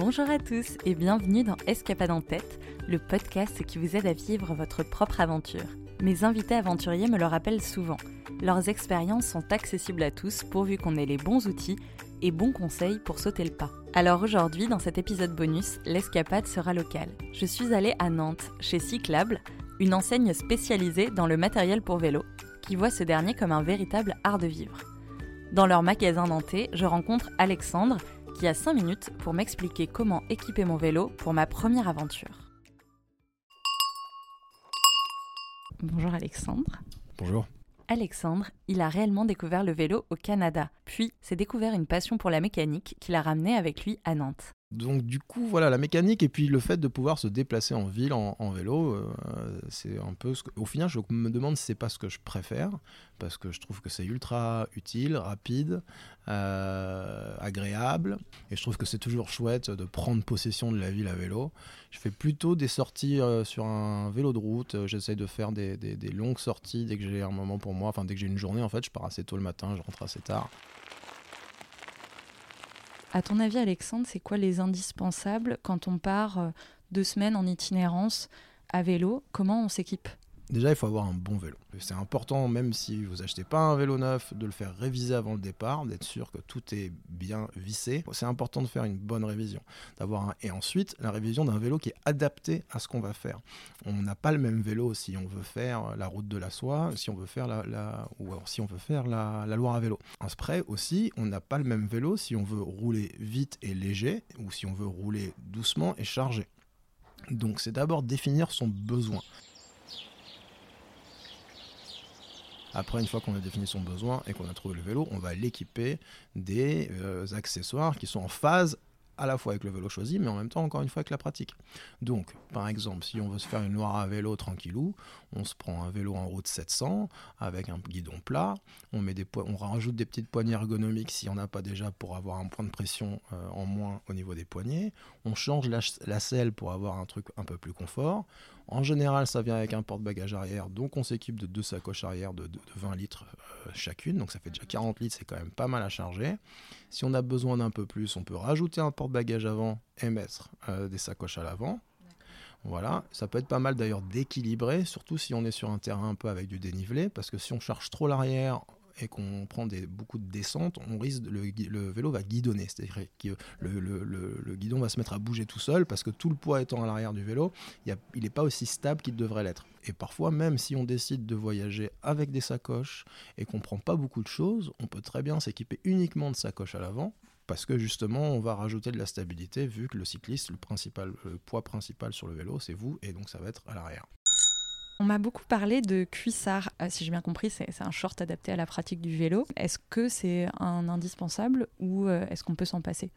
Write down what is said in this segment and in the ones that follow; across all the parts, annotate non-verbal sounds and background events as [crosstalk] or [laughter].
Bonjour à tous et bienvenue dans Escapade en tête, le podcast qui vous aide à vivre votre propre aventure. Mes invités aventuriers me le rappellent souvent. Leurs expériences sont accessibles à tous pourvu qu'on ait les bons outils et bons conseils pour sauter le pas. Alors aujourd'hui, dans cet épisode bonus, l'escapade sera locale. Je suis allée à Nantes, chez Cyclable, une enseigne spécialisée dans le matériel pour vélo, qui voit ce dernier comme un véritable art de vivre. Dans leur magasin nantais, je rencontre Alexandre, qui a 5 minutes pour m'expliquer comment équiper mon vélo pour ma première aventure. Bonjour Alexandre. Bonjour. Alexandre, il a réellement découvert le vélo au Canada, puis s'est découvert une passion pour la mécanique qui l'a ramené avec lui à Nantes. Donc du coup, voilà, la mécanique et puis le fait de pouvoir se déplacer en ville en, vélo, euh, c'est un peu ce que... Au final, je me demande si c'est pas ce que je préfère, parce que je trouve que c'est ultra utile, rapide, euh, agréable, et je trouve que c'est toujours chouette de prendre possession de la ville à vélo. Je fais plutôt des sorties euh, sur un vélo de route, j'essaye de faire des, des longues sorties dès que j'ai un moment pour moi, enfin dès que j'ai une journée en fait, je pars assez tôt le matin, je rentre assez tard. À ton avis, Alexandre, c'est quoi les indispensables quand on part euh, deux semaines en itinérance à vélo? Comment on s'équipe? Déjà, il faut avoir un bon vélo. C'est important, même si vous achetez pas un vélo neuf, de le faire réviser avant le départ, d'être sûr que tout est bien vissé. C'est important de faire une bonne révision, d'avoir et ensuite la révision d'un vélo qui est adapté à ce qu'on va faire. On n'a pas le même vélo si on veut faire la route de la soie, si on veut faire la, ou si on veut faire la, la Loire à vélo. En spray aussi, on n'a pas le même vélo si on veut rouler vite et léger ou si on veut rouler doucement et chargé. Donc c'est d'abord définir son besoin. Après, une fois qu'on a défini son besoin et qu'on a trouvé le vélo, on va l'équiper des euh, accessoires qui sont en phase à la fois avec le vélo choisi, mais en même temps, encore une fois, avec la pratique. Donc, par exemple, si on veut se faire une noire à vélo tranquillou, on se prend un vélo en route 700 avec un guidon plat, on, rajoute des petites poignées ergonomiques si on n'a pas déjà pour avoir un point de pression euh, en moins au niveau des poignets, on change la, la selle pour avoir un truc un peu plus confort, en général, ça vient avec un porte-bagages arrière, donc on s'équipe de deux sacoches arrière de, 20 litres euh, chacune, donc ça fait déjà 40 litres, c'est quand même pas mal à charger. Si on a besoin d'un peu plus, on peut rajouter un porte-bagages avant et mettre euh, des sacoches à l'avant. Voilà, ça peut être pas mal d'ailleurs d'équilibrer, surtout si on est sur un terrain un peu avec du dénivelé, parce que si on charge trop l'arrière et qu'on prend des, beaucoup de descentes, on risque le, le vélo va guidonner, c'est-à-dire que le, guidon va se mettre à bouger tout seul parce que tout le poids étant à l'arrière du vélo, il n'est pas aussi stable qu'il devrait l'être. Et parfois, même si on décide de voyager avec des sacoches et qu'on prend pas beaucoup de choses, on peut très bien s'équiper uniquement de sacoches à l'avant parce que justement on va rajouter de la stabilité vu que le cycliste, le poids principal sur le vélo, c'est vous et donc ça va être à l'arrière. On m'a beaucoup parlé de cuissard. Euh, si j'ai bien compris, c'est un short adapté à la pratique du vélo. Est-ce que c'est un indispensable ou euh, est-ce qu'on peut s'en passer?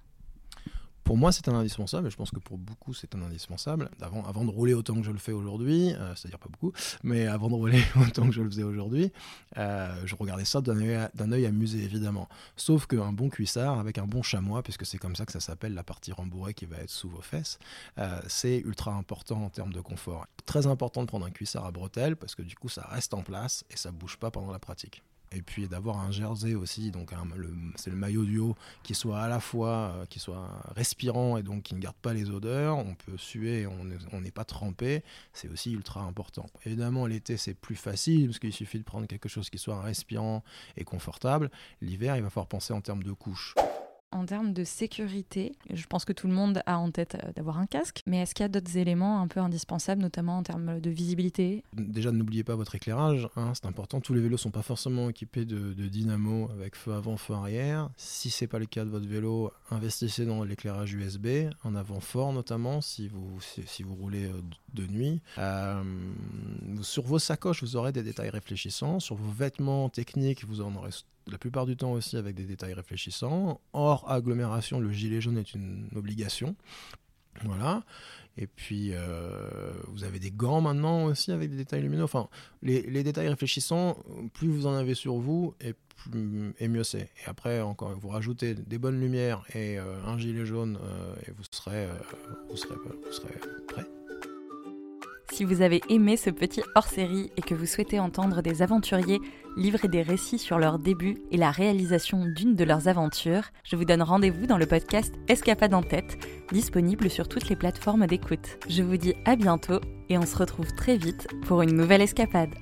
Pour moi, c'est un indispensable, et je pense que pour beaucoup, c'est un indispensable. Avant, de rouler autant que je le fais aujourd'hui, euh, c'est-à-dire pas beaucoup, mais avant de rouler [laughs] autant que je le faisais aujourd'hui, euh, je regardais ça d'un œil amusé, évidemment. Sauf qu'un bon cuissard, avec un bon chamois, puisque c'est comme ça que ça s'appelle, la partie rembourrée qui va être sous vos fesses, euh, c'est ultra important en termes de confort. Très important de prendre un cuissard à bretelles, parce que du coup, ça reste en place et ça bouge pas pendant la pratique et puis d'avoir un jersey aussi, donc c'est le maillot du haut qui soit à la fois euh, qui soit respirant et donc qui ne garde pas les odeurs. On peut suer, on n'est pas trempé, c'est aussi ultra important. Évidemment, l'été c'est plus facile parce qu'il suffit de prendre quelque chose qui soit respirant et confortable. L'hiver, il va falloir penser en termes de couches en termes de sécurité, je pense que tout le monde a en tête euh, d'avoir un casque, mais est-ce qu'il y a d'autres éléments un peu indispensables, notamment en termes de visibilité? Déjà, n'oubliez pas votre éclairage, hein, c'est important. Tous les vélos ne sont pas forcément équipés de, dynamo avec feu avant, feu arrière. Si ce n'est pas le cas de votre vélo, investissez dans l'éclairage USB, en avant fort notamment, si vous, roulez euh, de nuit. Euh, sur vos sacoches, vous aurez des détails réfléchissants. Sur vos vêtements techniques, vous en aurez la plupart du temps aussi avec des détails réfléchissants. Hors agglomération, le gilet jaune est une obligation. Voilà. Et puis, euh, vous avez des gants maintenant aussi avec des détails lumineux. Enfin, les, détails réfléchissants, plus vous en avez sur vous, et, mieux c'est. Et après, encore, vous rajoutez des bonnes lumières et euh, un gilet jaune, euh, et vous serez, vous vous serez prêt. Si vous avez aimé ce petit hors-série et que vous souhaitez entendre des aventuriers livrer des récits sur leur début et la réalisation d'une de leurs aventures, je vous donne rendez-vous dans le podcast Escapade en tête, disponible sur toutes les plateformes d'écoute. Je vous dis à bientôt et on se retrouve très vite pour une nouvelle escapade.